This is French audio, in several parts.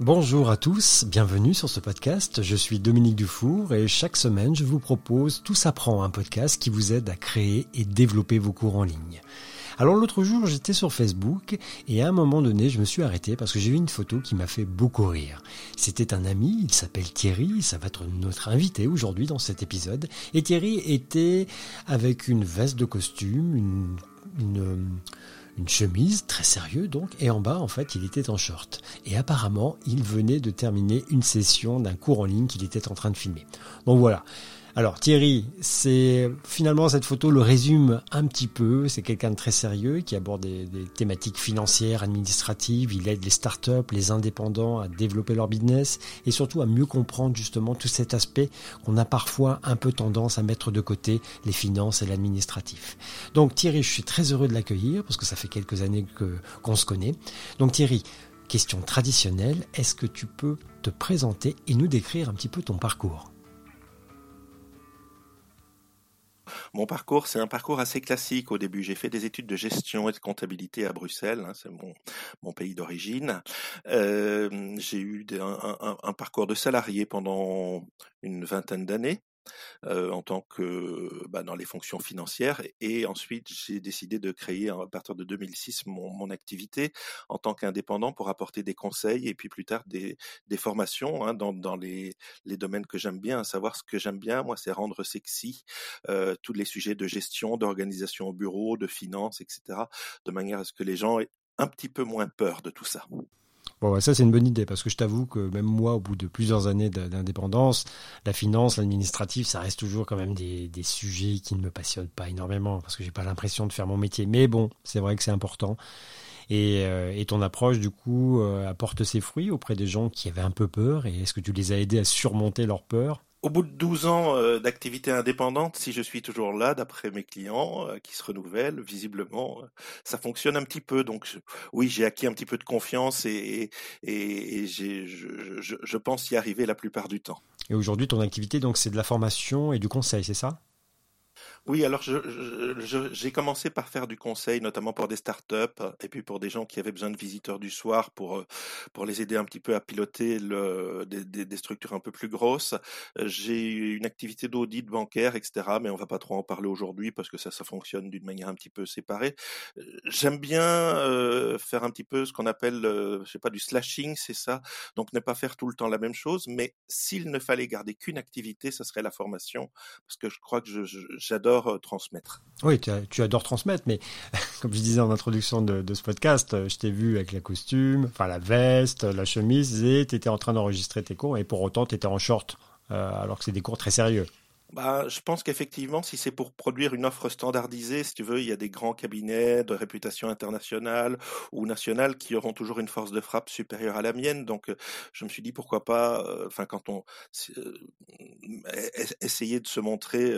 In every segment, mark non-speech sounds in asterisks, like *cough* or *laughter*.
Bonjour à tous, bienvenue sur ce podcast. Je suis Dominique Dufour et chaque semaine je vous propose Tout s'apprend, un podcast qui vous aide à créer et développer vos cours en ligne. Alors l'autre jour j'étais sur Facebook et à un moment donné je me suis arrêté parce que j'ai vu une photo qui m'a fait beaucoup rire. C'était un ami, il s'appelle Thierry, ça va être notre invité aujourd'hui dans cet épisode. Et Thierry était avec une veste de costume, une, une une chemise, très sérieux donc, et en bas, en fait, il était en short. Et apparemment, il venait de terminer une session d'un cours en ligne qu'il était en train de filmer. Donc voilà. Alors Thierry, c'est finalement cette photo le résume un petit peu. C'est quelqu'un de très sérieux qui aborde des, thématiques financières, administratives. Il aide les startups, les indépendants à développer leur business et surtout à mieux comprendre justement tout cet aspect qu'on a parfois un peu tendance à mettre de côté, les finances et l'administratif. Donc Thierry, je suis très heureux de l'accueillir parce que ça fait quelques années que qu'on se connaît. Donc Thierry, question traditionnelle, est-ce que tu peux te présenter et nous décrire un petit peu ton parcours? Mon parcours, c'est un parcours assez classique au début. J'ai fait des études de gestion et de comptabilité à Bruxelles, hein, c'est mon, pays d'origine. Euh, j'ai eu un, parcours de salarié pendant une vingtaine d'années. En tant que bah, dans les fonctions financières et ensuite j'ai décidé de créer à partir de 2006 mon, mon activité en tant qu'indépendant pour apporter des conseils et puis plus tard des, formations hein, dans, les, domaines que j'aime bien, savoir ce que j'aime bien moi c'est rendre sexy tous les sujets de gestion, d'organisation au bureau, de finance, etc. de manière à ce que les gens aient un petit peu moins peur de tout ça. Bon, ça c'est une bonne idée parce que je t'avoue que même moi, au bout de plusieurs années d'indépendance, la finance, l'administratif, ça reste toujours quand même des, sujets qui ne me passionnent pas énormément parce que j'ai pas l'impression de faire mon métier. Mais bon, c'est vrai que c'est important. Et, euh, ton approche, du coup, euh, apporte ses fruits auprès des gens qui avaient un peu peur. Et est-ce que tu les as aidés à surmonter leur peur au bout de 12 ans euh, d'activité indépendante, si je suis toujours là, d'après mes clients euh, qui se renouvellent, visiblement, euh, ça fonctionne un petit peu. Donc, oui, j'ai acquis un petit peu de confiance et, je, je pense y arriver la plupart du temps. Et aujourd'hui, ton activité, donc, c'est de la formation et du conseil, c'est ça? Oui, alors j'ai commencé par faire du conseil, notamment pour des startups et puis pour des gens qui avaient besoin de visiteurs du soir pour euh, pour les aider un petit peu à piloter des, structures un peu plus grosses. J'ai une activité d'audit bancaire, etc. Mais on va pas trop en parler aujourd'hui parce que ça, ça fonctionne d'une manière un petit peu séparée. J'aime bien euh, faire un petit peu ce qu'on appelle, euh, je sais pas, du slashing, c'est ça? Donc ne pas faire tout le temps la même chose, mais s'il ne fallait garder qu'une activité, ce serait la formation, parce que je crois que j'adore euh, transmettre. Oui, tu, adores transmettre, mais *laughs* comme je disais en introduction de, ce podcast, euh, je t'ai vu avec la costume, enfin la veste, la chemise, et tu étais en train d'enregistrer tes cours, et pour autant tu étais en short, euh, alors que c'est des cours très sérieux. Bah, je pense qu'effectivement, si c'est pour produire une offre standardisée, si tu veux, il y a des grands cabinets de réputation internationale ou nationale qui auront toujours une force de frappe supérieure à la mienne. Donc, euh, je me suis dit pourquoi pas, euh, enfin, quand on euh, essayer de se montrer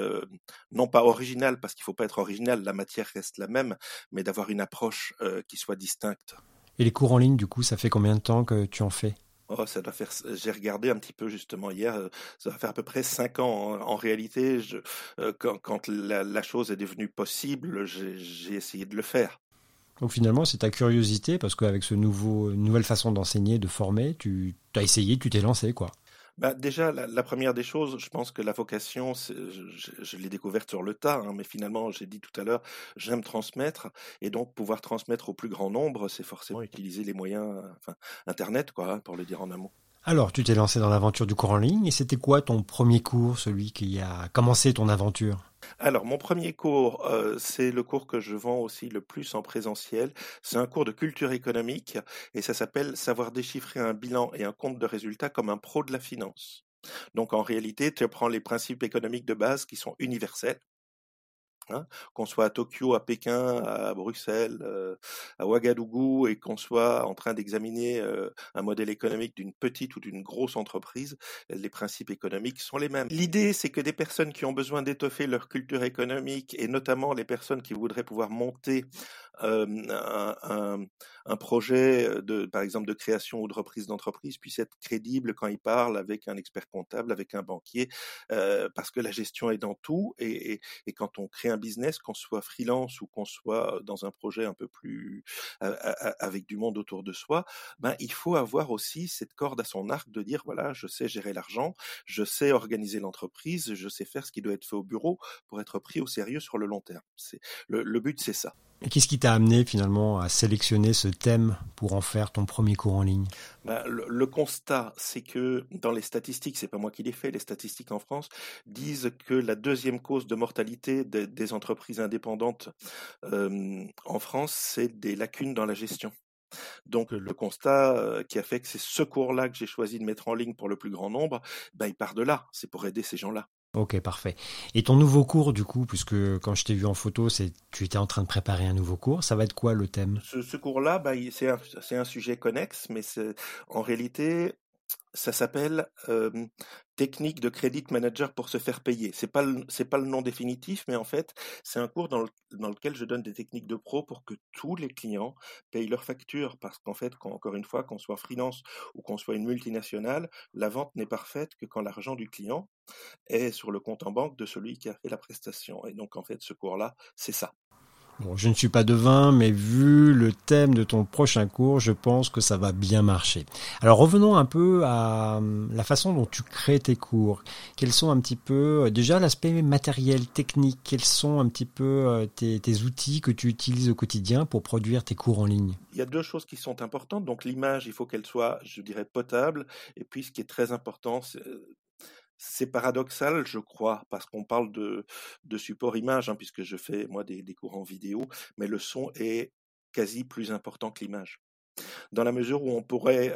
non pas original, parce qu'il faut pas être original, la matière reste la même, mais d'avoir une approche qui soit distincte. Et les cours en ligne, du coup, ça fait combien de temps que tu en fais? Oh, ça doit faire. J'ai regardé un petit peu justement hier. Euh, ça va faire à peu près cinq ans. En, réalité, euh, quand, quand la, la, chose est devenue possible, j'ai essayé de le faire. Donc finalement, c'est ta curiosité parce qu'avec ce nouveau nouvelle façon d'enseigner, de former, tu as essayé, tu t'es lancé quoi. Bah, déjà, la, première des choses, je pense que la vocation, je, l'ai découverte sur le tas, hein, mais finalement, j'ai dit tout à l'heure, j'aime transmettre, et donc pouvoir transmettre au plus grand nombre, c'est forcément utiliser les moyens, enfin, Internet, quoi, hein, pour le dire en un mot. Alors, tu t'es lancé dans l'aventure du cours en ligne, et c'était quoi ton premier cours, celui qui a commencé ton aventure? Alors, mon premier cours, euh, c'est le cours que je vends aussi le plus en présentiel. C'est un cours de culture économique et ça s'appelle Savoir déchiffrer un bilan et un compte de résultats comme un pro de la finance. Donc, en réalité, tu apprends les principes économiques de base qui sont universels. Hein, qu'on soit à Tokyo, à Pékin, à Bruxelles, euh, à Ouagadougou, et qu'on soit en train d'examiner euh, un modèle économique d'une petite ou d'une grosse entreprise, les principes économiques sont les mêmes. L'idée, c'est que des personnes qui ont besoin d'étoffer leur culture économique, et notamment les personnes qui voudraient pouvoir monter euh, un, projet de, par exemple, de création ou de reprise d'entreprise puissent être crédibles quand ils parlent avec un expert comptable, avec un banquier, parce que la gestion est dans tout, et quand on crée un business, qu'on soit freelance ou qu'on soit dans un projet un peu plus avec du monde autour de soi, ben il faut avoir aussi cette corde à son arc de dire voilà, je sais gérer l'argent, je sais organiser l'entreprise, je sais faire ce qui doit être fait au bureau pour être pris au sérieux sur le long terme. C'est le, le but, c'est ça. Et qu'est-ce qui t'a amené finalement à sélectionner ce thème pour en faire ton premier cours en ligne? Ben, le, constat, c'est que dans les statistiques, c'est pas moi qui les fais, les statistiques en France disent que la deuxième cause de mortalité des, entreprises indépendantes euh, en France, c'est des lacunes dans la gestion. Donc le constat euh, qui a fait que c'est ce cours-là que j'ai choisi de mettre en ligne pour le plus grand nombre, ben, il part de là, c'est pour aider ces gens-là. Ok, parfait. Et ton nouveau cours, du coup, puisque quand je t'ai vu en photo, c'est tu étais en train de préparer un nouveau cours, ça va être quoi le thème? Ce, cours-là, bah, c'est un, un, sujet connexe, mais en réalité, ça s'appelle technique de credit manager pour se faire payer. C'est pas c'est pas le nom définitif, mais en fait c'est un cours dans, dans, lequel je donne des techniques de pro pour que tous les clients payent leurs factures, parce qu'en fait, quand, encore une fois, qu'on soit freelance ou qu'on soit une multinationale, la vente n'est parfaite que quand l'argent du client est sur le compte en banque de celui qui a fait la prestation. Et donc en fait, ce cours-là, c'est ça. Je ne suis pas devin, mais vu le thème de ton prochain cours, je pense que ça va bien marcher. Alors revenons un peu à hum, la façon dont tu crées tes cours. Quels sont un petit peu, euh, déjà l'aspect matériel, technique, quels sont un petit peu euh, tes, outils que tu utilises au quotidien pour produire tes cours en ligne? Il y a deux choses qui sont importantes. Donc l'image, il faut qu'elle soit, je dirais, potable. Et puis ce qui est très important, c'est paradoxal, je crois, parce qu'on parle de, de support image, hein, puisque je fais moi des, des cours en vidéo, mais le son est quasi plus important que l'image dans la mesure où on pourrait,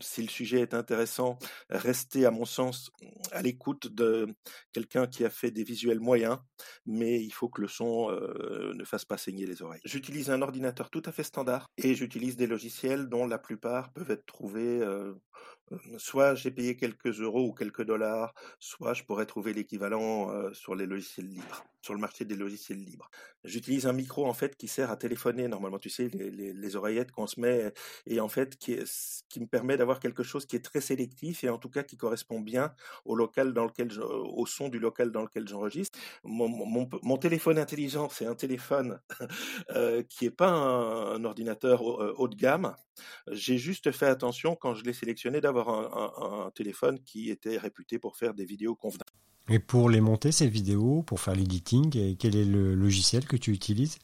si le sujet est intéressant, rester, à mon sens, à l'écoute de quelqu'un qui a fait des visuels moyens, mais il faut que le son ne fasse pas saigner les oreilles. J'utilise un ordinateur tout à fait standard et j'utilise des logiciels dont la plupart peuvent être trouvés soit j'ai payé quelques euros ou quelques dollars, soit je pourrais trouver l'équivalent sur les logiciels libres, sur le marché des logiciels libres. J'utilise un micro en fait qui sert à téléphoner. Normalement, tu sais, les, oreillettes qu'on se met et en fait qui, qui me permet d'avoir quelque chose qui est très sélectif et en tout cas qui correspond bien au local dans lequel je, au son du local dans lequel j'enregistre. Mon, téléphone intelligent, c'est un téléphone *laughs* euh, qui est pas un, ordinateur haut, haut de gamme. J'ai juste fait attention quand je l'ai sélectionné d'avoir un, un, téléphone qui était réputé pour faire des vidéos convenables. Et pour les monter, ces vidéos, pour faire l'editing, quel est le logiciel que tu utilises?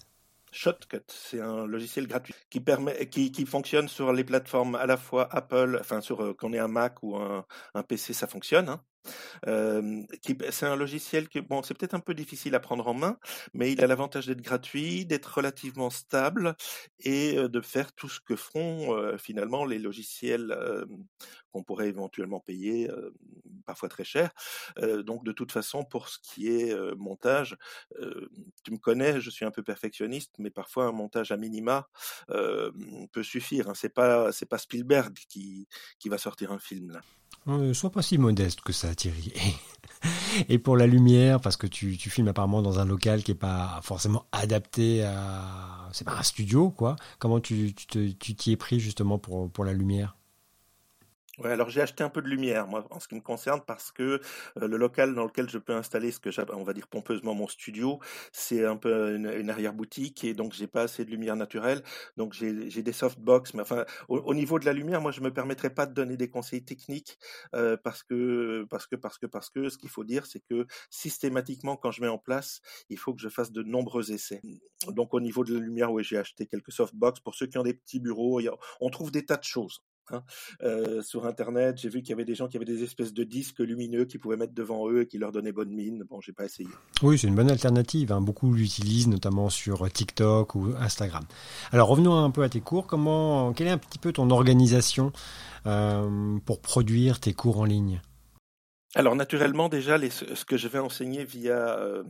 Shotcut, c'est un logiciel gratuit qui permet, qui, qui, fonctionne sur les plateformes à la fois Apple, enfin sur euh, qu'on ait un Mac ou un, un PC, ça fonctionne. Hein. Euh, c'est un logiciel qui, bon, c'est peut-être un peu difficile à prendre en main, mais il a l'avantage d'être gratuit, d'être relativement stable et de faire tout ce que euh, finalement les logiciels qu'on pourrait éventuellement payer, parfois très cher. donc de toute façon, pour ce qui est montage, tu me connais, je suis un peu perfectionniste, mais parfois un montage à minima peut suffire. Hein. C'est pas Spielberg qui va sortir un film là. Sois pas si modeste que ça, Thierry. Et pour la lumière, parce que tu, filmes apparemment dans un local qui est pas forcément adapté à, c'est pas un studio, quoi. Comment tu t'y es pris justement pour la lumière? Ouais, alors j'ai acheté un peu de lumière, moi, en ce qui me concerne, parce que euh, le local dans lequel je peux installer ce que on va dire pompeusement mon studio, c'est un peu une, une arrière-boutique et donc j'ai pas assez de lumière naturelle. Donc j'ai des softbox, mais enfin au, au, niveau de la lumière, moi je me permettrai pas de donner des conseils techniques euh, parce que parce que parce que parce que ce qu'il faut dire, c'est que systématiquement quand je mets en place, il faut que je fasse de nombreux essais. Donc au niveau de la lumière, oui, j'ai acheté quelques softbox pour ceux qui ont des petits bureaux. A, on trouve des tas de choses. Hein. Euh, sur Internet, j'ai vu qu'il y avait des gens qui avaient des espèces de disques lumineux qu'ils pouvaient mettre devant eux et qui leur donnaient bonne mine. Bon, j'ai pas essayé. Oui, c'est une bonne alternative. Hein. Beaucoup l'utilisent, notamment sur TikTok ou Instagram. Alors, revenons un peu à tes cours. Comment, quelle est un petit peu ton organisation euh, pour produire tes cours en ligne? Alors naturellement déjà ce que je vais enseigner via euh,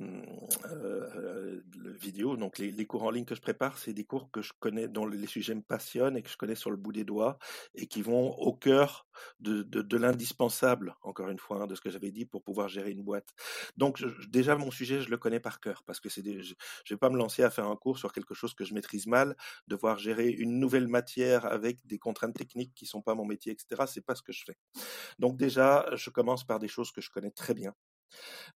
euh, vidéo, donc les, les, cours en ligne que je prépare, c'est des cours que je connais, dont les sujets me passionnent et que je connais sur le bout des doigts et qui vont au cœur de, de, l'indispensable, encore une fois, hein, de ce que j'avais dit pour pouvoir gérer une boîte. Donc déjà mon sujet je le connais par cœur parce que c'est je, je vais pas me lancer à faire un cours sur quelque chose que je maîtrise mal, devoir gérer une nouvelle matière avec des contraintes techniques qui sont pas mon métier, etc. C'est pas ce que je fais. Donc déjà je commence par des choses que je connais très bien.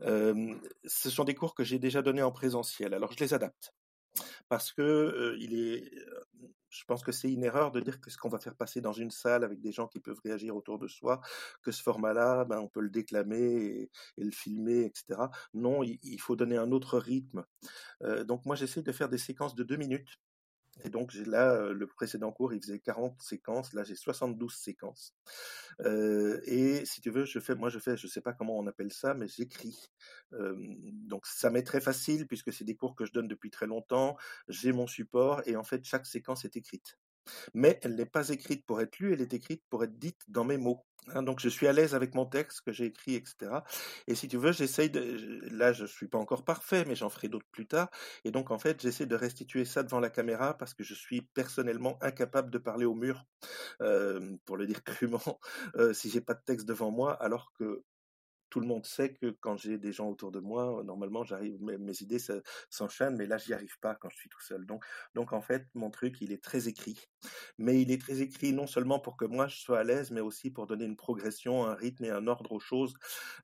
ce sont des cours que j'ai déjà donnés en présentiel. Alors je les adapte parce que il est, je pense que c'est une erreur de dire que ce qu'on va faire passer dans une salle avec des gens qui peuvent réagir autour de soi, que ce format-là, ben, on peut le déclamer et, le filmer, etc. Non, il, faut donner un autre rythme. donc moi, j'essaie de faire des séquences de deux minutes et donc, là, le précédent cours, il faisait 40 séquences. Là, j'ai 72 séquences. et si tu veux, je fais, moi, je fais, je sais pas comment on appelle ça, mais j'écris. donc, ça m'est très facile puisque c'est des cours que je donne depuis très longtemps. J'ai mon support et en fait, chaque séquence est écrite. Mais elle n'est pas écrite pour être lue, elle est écrite pour être dite dans mes mots. Hein, donc je suis à l'aise avec mon texte que j'ai écrit, etc. Et si tu veux, j'essaye de... Là, je suis pas encore parfait, mais j'en ferai d'autres plus tard. Et donc, en fait, j'essaie de restituer ça devant la caméra parce que je suis personnellement incapable de parler au mur, pour le dire *laughs* crûment, euh, si j'ai pas de texte devant moi, alors que tout le monde sait que quand j'ai des gens autour de moi, normalement, j'arrive, mes, idées s'enchaînent, mais là, j'y arrive pas quand je suis tout seul. Donc, en fait, mon truc, il est très écrit. Mais il est très écrit non seulement pour que moi, je sois à l'aise, mais aussi pour donner une progression, un rythme et un ordre aux choses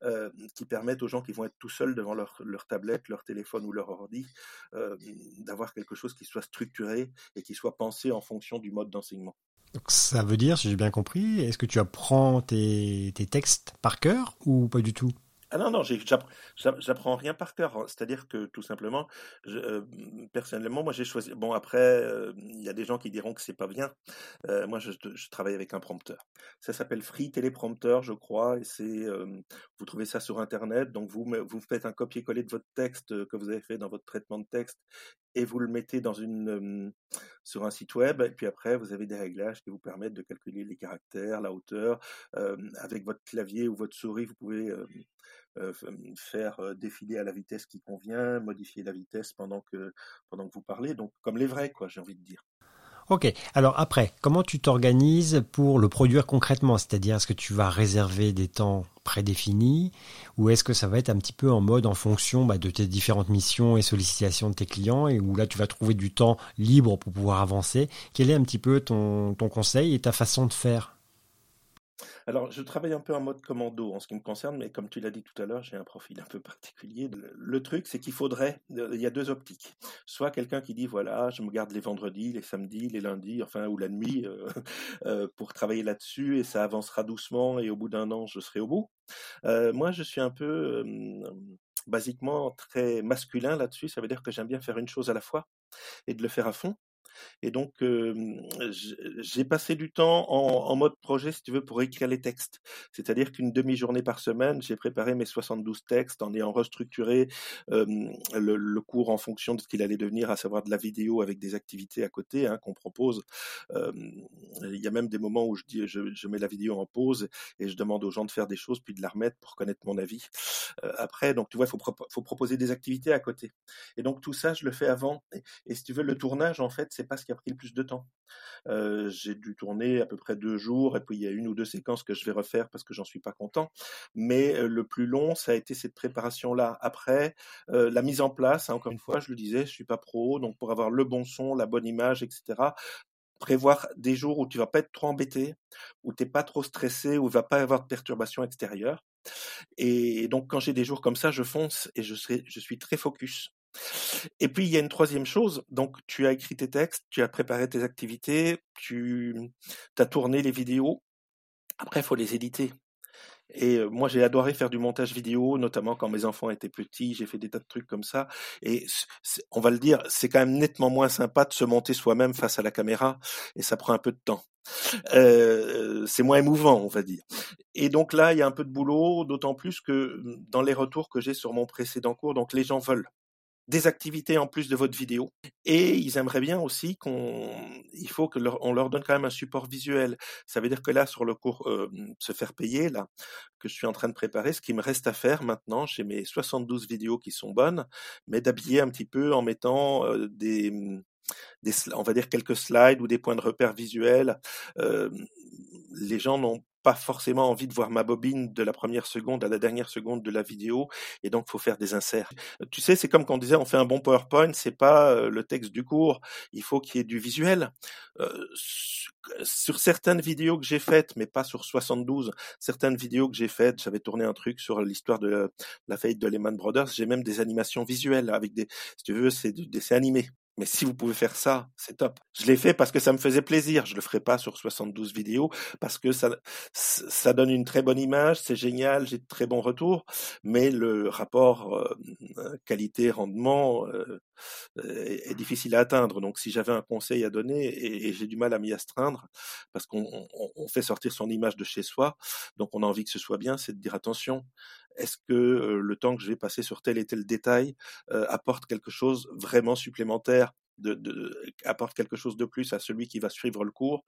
euh, qui permettent aux gens qui vont être tout seuls devant leur, leur tablette, leur téléphone ou leur ordi, euh, d'avoir quelque chose qui soit structuré et qui soit pensé en fonction du mode d'enseignement. Donc ça veut dire, si j'ai bien compris, est-ce que tu apprends tes, tes textes par cœur ou pas du tout? Ah non, non, j'apprends rien par cœur. C'est-à-dire que tout simplement, je, euh, personnellement, moi j'ai choisi. Bon, après, euh, il y a des gens qui diront que c'est pas bien. Euh, moi, je, je, travaille avec un prompteur. Ça s'appelle Free Téléprompteur, je crois, et c'est. vous trouvez ça sur Internet. Donc vous vous faites un copier-coller de votre texte que vous avez fait dans votre traitement de texte et vous le mettez dans une sur un site web. Et puis après, vous avez des réglages qui vous permettent de calculer les caractères, la hauteur. avec votre clavier ou votre souris, vous pouvez faire défiler à la vitesse qui convient, modifier la vitesse pendant que, pendant que vous parlez. Donc, comme les vrais, quoi, j'ai envie de dire. Ok, alors après, comment tu t'organises pour le produire concrètement? C'est-à-dire, est-ce que tu vas réserver des temps prédéfinis ou est-ce que ça va être un petit peu en mode en fonction bah, de tes différentes missions et sollicitations de tes clients et où là tu vas trouver du temps libre pour pouvoir avancer? Quel est un petit peu ton, ton conseil et ta façon de faire? Alors, je travaille un peu en mode commando en ce qui me concerne, mais comme tu l'as dit tout à l'heure, j'ai un profil un peu particulier. Le, truc, c'est qu'il faudrait, euh, il y a deux optiques. Soit quelqu'un qui dit, voilà, je me garde les vendredis, les samedis, les lundis, enfin, ou la nuit, euh, *laughs* euh, pour travailler là-dessus, et ça avancera doucement, et au bout d'un an, je serai au bout. moi, je suis un peu, basiquement, très masculin là-dessus. Ça veut dire que j'aime bien faire une chose à la fois, et de le faire à fond. Et donc, j'ai passé du temps en, mode projet, si tu veux, pour écrire les textes. C'est-à-dire qu'une demi-journée par semaine, j'ai préparé mes 72 textes en ayant restructuré le, cours en fonction de ce qu'il allait devenir, à savoir de la vidéo avec des activités à côté hein, qu'on propose. il y a même des moments où je, dis, je, mets la vidéo en pause et je demande aux gens de faire des choses puis de la remettre pour connaître mon avis. après, donc tu vois, il faut, proposer des activités à côté. Et donc tout ça, je le fais avant. Et si tu veux, le tournage, en fait, c'est pas ce qui a pris le plus de temps. j'ai dû tourner à peu près deux jours, et puis il y a une ou deux séquences que je vais refaire parce que j'en suis pas content. Mais le plus long, ça a été cette préparation-là. Après, la mise en place, hein, encore une fois, je le disais, je suis pas pro, donc pour avoir le bon son, la bonne image, etc prévoir des jours où tu vas pas être trop embêté, où tu n'es pas trop stressé, où il va pas avoir de perturbations extérieures. Et donc quand j'ai des jours comme ça, je fonce et je, serai, je suis très focus. Et puis, il y a une troisième chose. Donc, tu as écrit tes textes, tu as préparé tes activités, tu as tourné les vidéos. Après, il faut les éditer. Et moi, j'ai adoré faire du montage vidéo, notamment quand mes enfants étaient petits. J'ai fait des tas de trucs comme ça. Et on va le dire, c'est quand même nettement moins sympa de se monter soi-même face à la caméra, et ça prend un peu de temps. C'est moins émouvant, on va dire. Et donc là, il y a un peu de boulot, d'autant plus que mmh, dans les retours que j'ai sur mon précédent cours, donc les gens veulent des activités en plus de votre vidéo. Et ils aimeraient bien aussi qu'on, il faut que leur, on leur donne quand même un support visuel. Ça veut dire que là, sur le cours euh, se faire payer, là, que je suis en train de préparer, ce qui me reste à faire maintenant, j'ai mes 72 vidéos qui sont bonnes, mais d'habiller un petit peu en mettant euh, des, des, on va dire quelques slides ou des points de repère visuels. Euh, les gens n'ont pas forcément envie de voir ma bobine de la première seconde à la dernière seconde de la vidéo, et donc faut faire des inserts. Tu sais, c'est comme quand on disait on fait un bon PowerPoint, c'est pas euh, le texte du cours, il faut qu'il y ait du visuel. Euh, sur certaines vidéos que j'ai faites, mais pas sur 72, certaines vidéos que j'ai faites, j'avais tourné un truc sur l'histoire de la faillite de Lehman Brothers, j'ai même des animations visuelles avec des, si tu veux, c'est des dessins animés. Mais si vous pouvez faire ça, c'est top. Je l'ai fait parce que ça me faisait plaisir. Je le ferai pas sur 72 vidéos parce que ça, ça donne une très bonne image, c'est génial, j'ai de très bons retours. Mais le rapport euh, qualité-rendement euh, est, difficile à atteindre. Donc, si j'avais un conseil à donner, et, j'ai du mal à m'y astreindre parce qu'on on fait sortir son image de chez soi, donc on a envie que ce soit bien, c'est de dire attention est-ce que le temps que je vais passer sur tel et tel détail apporte quelque chose vraiment supplémentaire apporte quelque chose de plus à celui qui va suivre le cours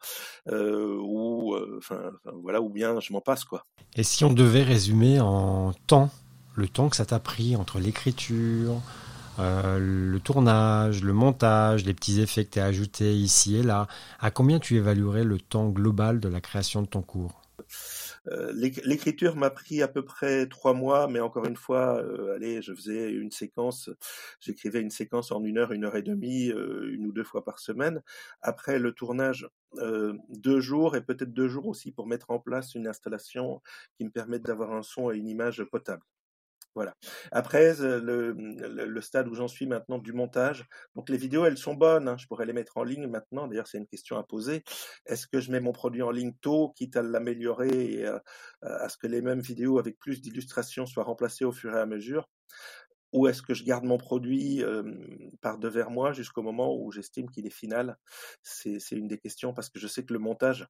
ou enfin voilà ou bien je m'en passe quoi? Et si on devait résumer en temps le temps que ça t'a pris entre l'écriture, le tournage, le montage, les petits effets que tu as ajoutés ici et là, à combien tu évaluerais le temps global de la création de ton cours? Euh, l'écriture m'a pris à peu près trois mois, mais encore une fois, euh, allez, je faisais une séquence, j'écrivais une séquence en une heure, une heure et demie, euh, une ou deux fois par semaine. Après le tournage, deux jours et peut-être deux jours aussi pour mettre en place une installation qui me permette d'avoir un son et une image potable. Voilà. Après, le, le, stade où j'en suis maintenant du montage, donc les vidéos, elles sont bonnes, hein, je pourrais les mettre en ligne maintenant, d'ailleurs c'est une question à poser. Est-ce que je mets mon produit en ligne tôt, quitte à l'améliorer et à ce que les mêmes vidéos avec plus d'illustrations soient remplacées au fur et à mesure? Ou est-ce que je garde mon produit par devers moi jusqu'au moment où j'estime qu'il est final? C'est, une des questions parce que je sais que le montage,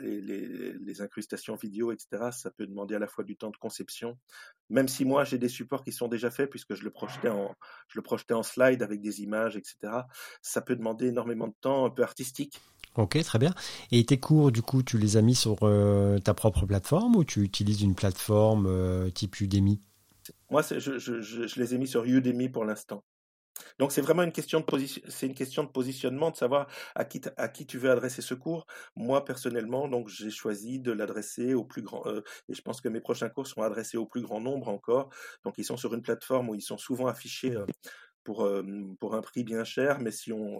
les, incrustations vidéo, etc., ça peut demander à la fois du temps de conception, même si moi j'ai des supports qui sont déjà faits puisque je le projetais en slide avec des images, etc. Ça peut demander énormément de temps un peu artistique. Ok, très bien. Et tes cours, du coup, tu les as mis sur ta propre plateforme ou tu utilises une plateforme type Udemy? Moi, je, les ai mis sur Udemy pour l'instant. Donc c'est vraiment une question de positionnement, de savoir à qui, tu veux adresser ce cours. Moi personnellement, j'ai choisi de l'adresser au plus grand, euh, et je pense que mes prochains cours seront adressés au plus grand nombre encore. Donc ils sont sur une plateforme où ils sont souvent affichés euh, pour, euh, pour un prix bien cher, mais si on,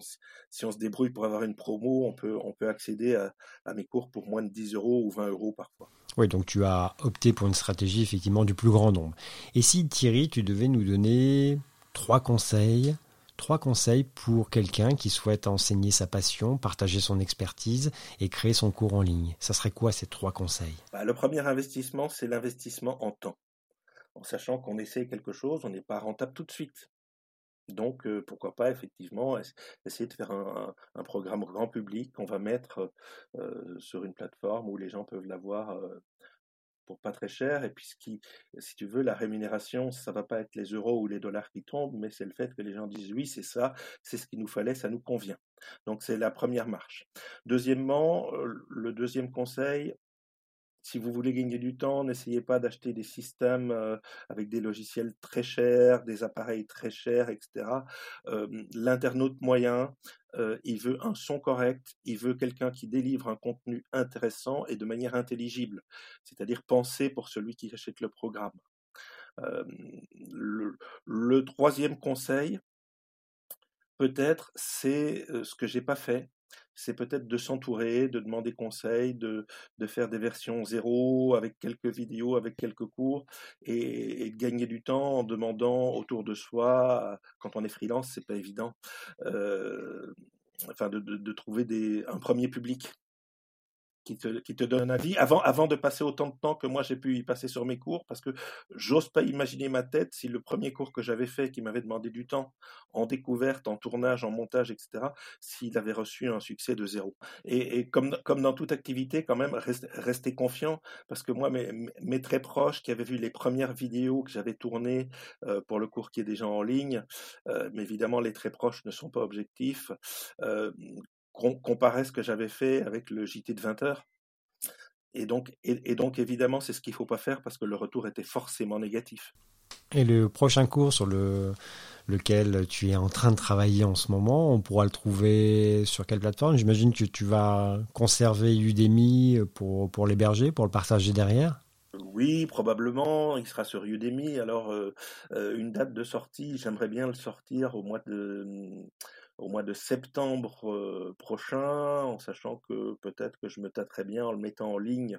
si on se débrouille pour avoir une promo, on peut, on peut accéder à, à mes cours pour moins de 10 euros ou 20 euros parfois. Oui, donc tu as opté pour une stratégie effectivement du plus grand nombre. Et si Thierry, tu devais nous donner trois conseils, trois conseils pour quelqu'un qui souhaite enseigner sa passion, partager son expertise et créer son cours en ligne, ça serait quoi ces trois conseils? Bah, Le premier investissement, c'est l'investissement en temps. En sachant qu'on essaie quelque chose, on n'est pas rentable tout de suite. Donc, pourquoi pas effectivement essayer de faire un, programme grand public qu'on va mettre sur une plateforme où les gens peuvent l'avoir pour pas très cher. Et puis, si tu veux, la rémunération, ça va pas être les euros ou les dollars qui tombent, mais c'est le fait que les gens disent oui, c'est ça, c'est ce qu'il nous fallait, ça nous convient. Donc, c'est la première marche. Deuxièmement, le deuxième conseil, si vous voulez gagner du temps, n'essayez pas d'acheter des systèmes avec des logiciels très chers, des appareils très chers, etc. L'internaute moyen, il veut un son correct, il veut quelqu'un qui délivre un contenu intéressant et de manière intelligible, c'est-à-dire pensé pour celui qui achète le programme. le, troisième conseil, peut-être, c'est ce que j'ai pas fait, c'est peut-être de s'entourer, de demander conseil, de, faire des versions zéro avec quelques vidéos, avec quelques cours, et, de gagner du temps en demandant autour de soi, quand on est freelance, c'est pas évident, euh, de, trouver des, un premier public qui te, donne un avis avant, avant de passer autant de temps que moi j'ai pu y passer sur mes cours, parce que j'ose pas imaginer ma tête si le premier cours que j'avais fait, qui m'avait demandé du temps en découverte, en tournage, en montage, etc., s'il avait reçu un succès de zéro. Et, comme, comme dans toute activité, quand même, rester, confiant, parce que moi, mes, mes, très proches qui avaient vu les premières vidéos que j'avais tournées euh, pour le cours qui est déjà en ligne, euh, mais évidemment, les très proches ne sont pas objectifs, euh, comparer ce que j'avais fait avec le JT de 20 heures. Et donc, et, donc évidemment, c'est ce qu'il ne faut pas faire parce que le retour était forcément négatif. Et le prochain cours sur le lequel tu es en train de travailler en ce moment, on pourra le trouver sur quelle plateforme? J'imagine que tu vas conserver Udemy pour, pour l'héberger, pour le partager derrière? Oui, probablement, il sera sur Udemy. Alors, euh, euh, une date de sortie, j'aimerais bien le sortir au mois de, au mois de septembre euh, prochain, en sachant que peut-être que je me tâterai bien en le mettant en ligne,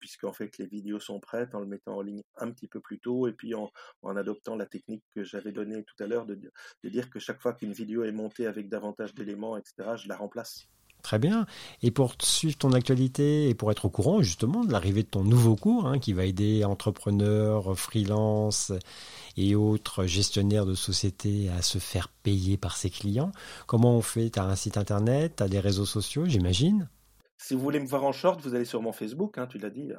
puisqu'en fait les vidéos sont prêtes, en le mettant en ligne un petit peu plus tôt, et puis en, adoptant la technique que j'avais donnée tout à l'heure de, de dire que chaque fois qu'une vidéo est montée avec davantage d'éléments, etc., je la remplace. Très bien. Et pour suivre ton actualité et pour être au courant justement de l'arrivée de ton nouveau cours hein, qui va aider entrepreneurs, freelance et autres gestionnaires de sociétés à se faire payer par ses clients, comment on fait? Tu as un site internet, tu as des réseaux sociaux, j'imagine? Si vous voulez me voir en short, vous allez sur mon Facebook, hein, tu l'as dit.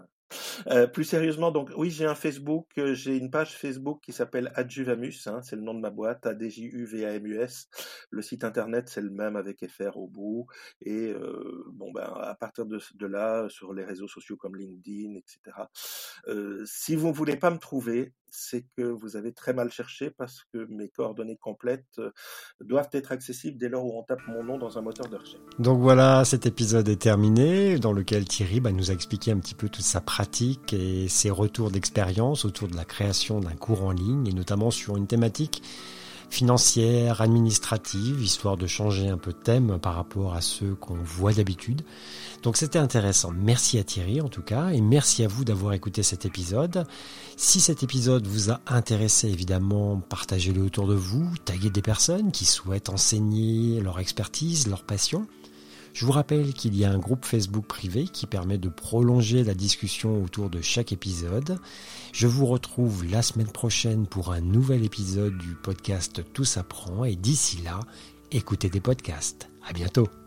Euh, plus sérieusement, donc oui, j'ai un Facebook, euh, j'ai une page Facebook qui s'appelle Adjuvamus, hein, c'est le nom de ma boîte, A D J U V A M U S. Le site internet c'est le même avec FR au bout. Et euh, bon ben à partir de, de, là, sur les réseaux sociaux comme LinkedIn, etc. si vous ne voulez pas me trouver, c'est que vous avez très mal cherché parce que mes coordonnées complètes doivent être accessibles dès lors où on tape mon nom dans un moteur de recherche. Donc voilà, cet épisode est terminé, dans lequel Thierry bah, nous a expliqué un petit peu toute sa pratique et ses retours d'expérience autour de la création d'un cours en ligne, et notamment sur une thématique financière, administrative, histoire de changer un peu de thème par rapport à ceux qu'on voit d'habitude. Donc c'était intéressant. Merci à Thierry en tout cas, et merci à vous d'avoir écouté cet épisode. Si cet épisode vous a intéressé, évidemment, partagez-le autour de vous, taguez des personnes qui souhaitent enseigner leur expertise, leur passion. Je vous rappelle qu'il y a un groupe Facebook privé qui permet de prolonger la discussion autour de chaque épisode. Je vous retrouve la semaine prochaine pour un nouvel épisode du podcast Tout s'apprend et d'ici là, écoutez des podcasts. À bientôt.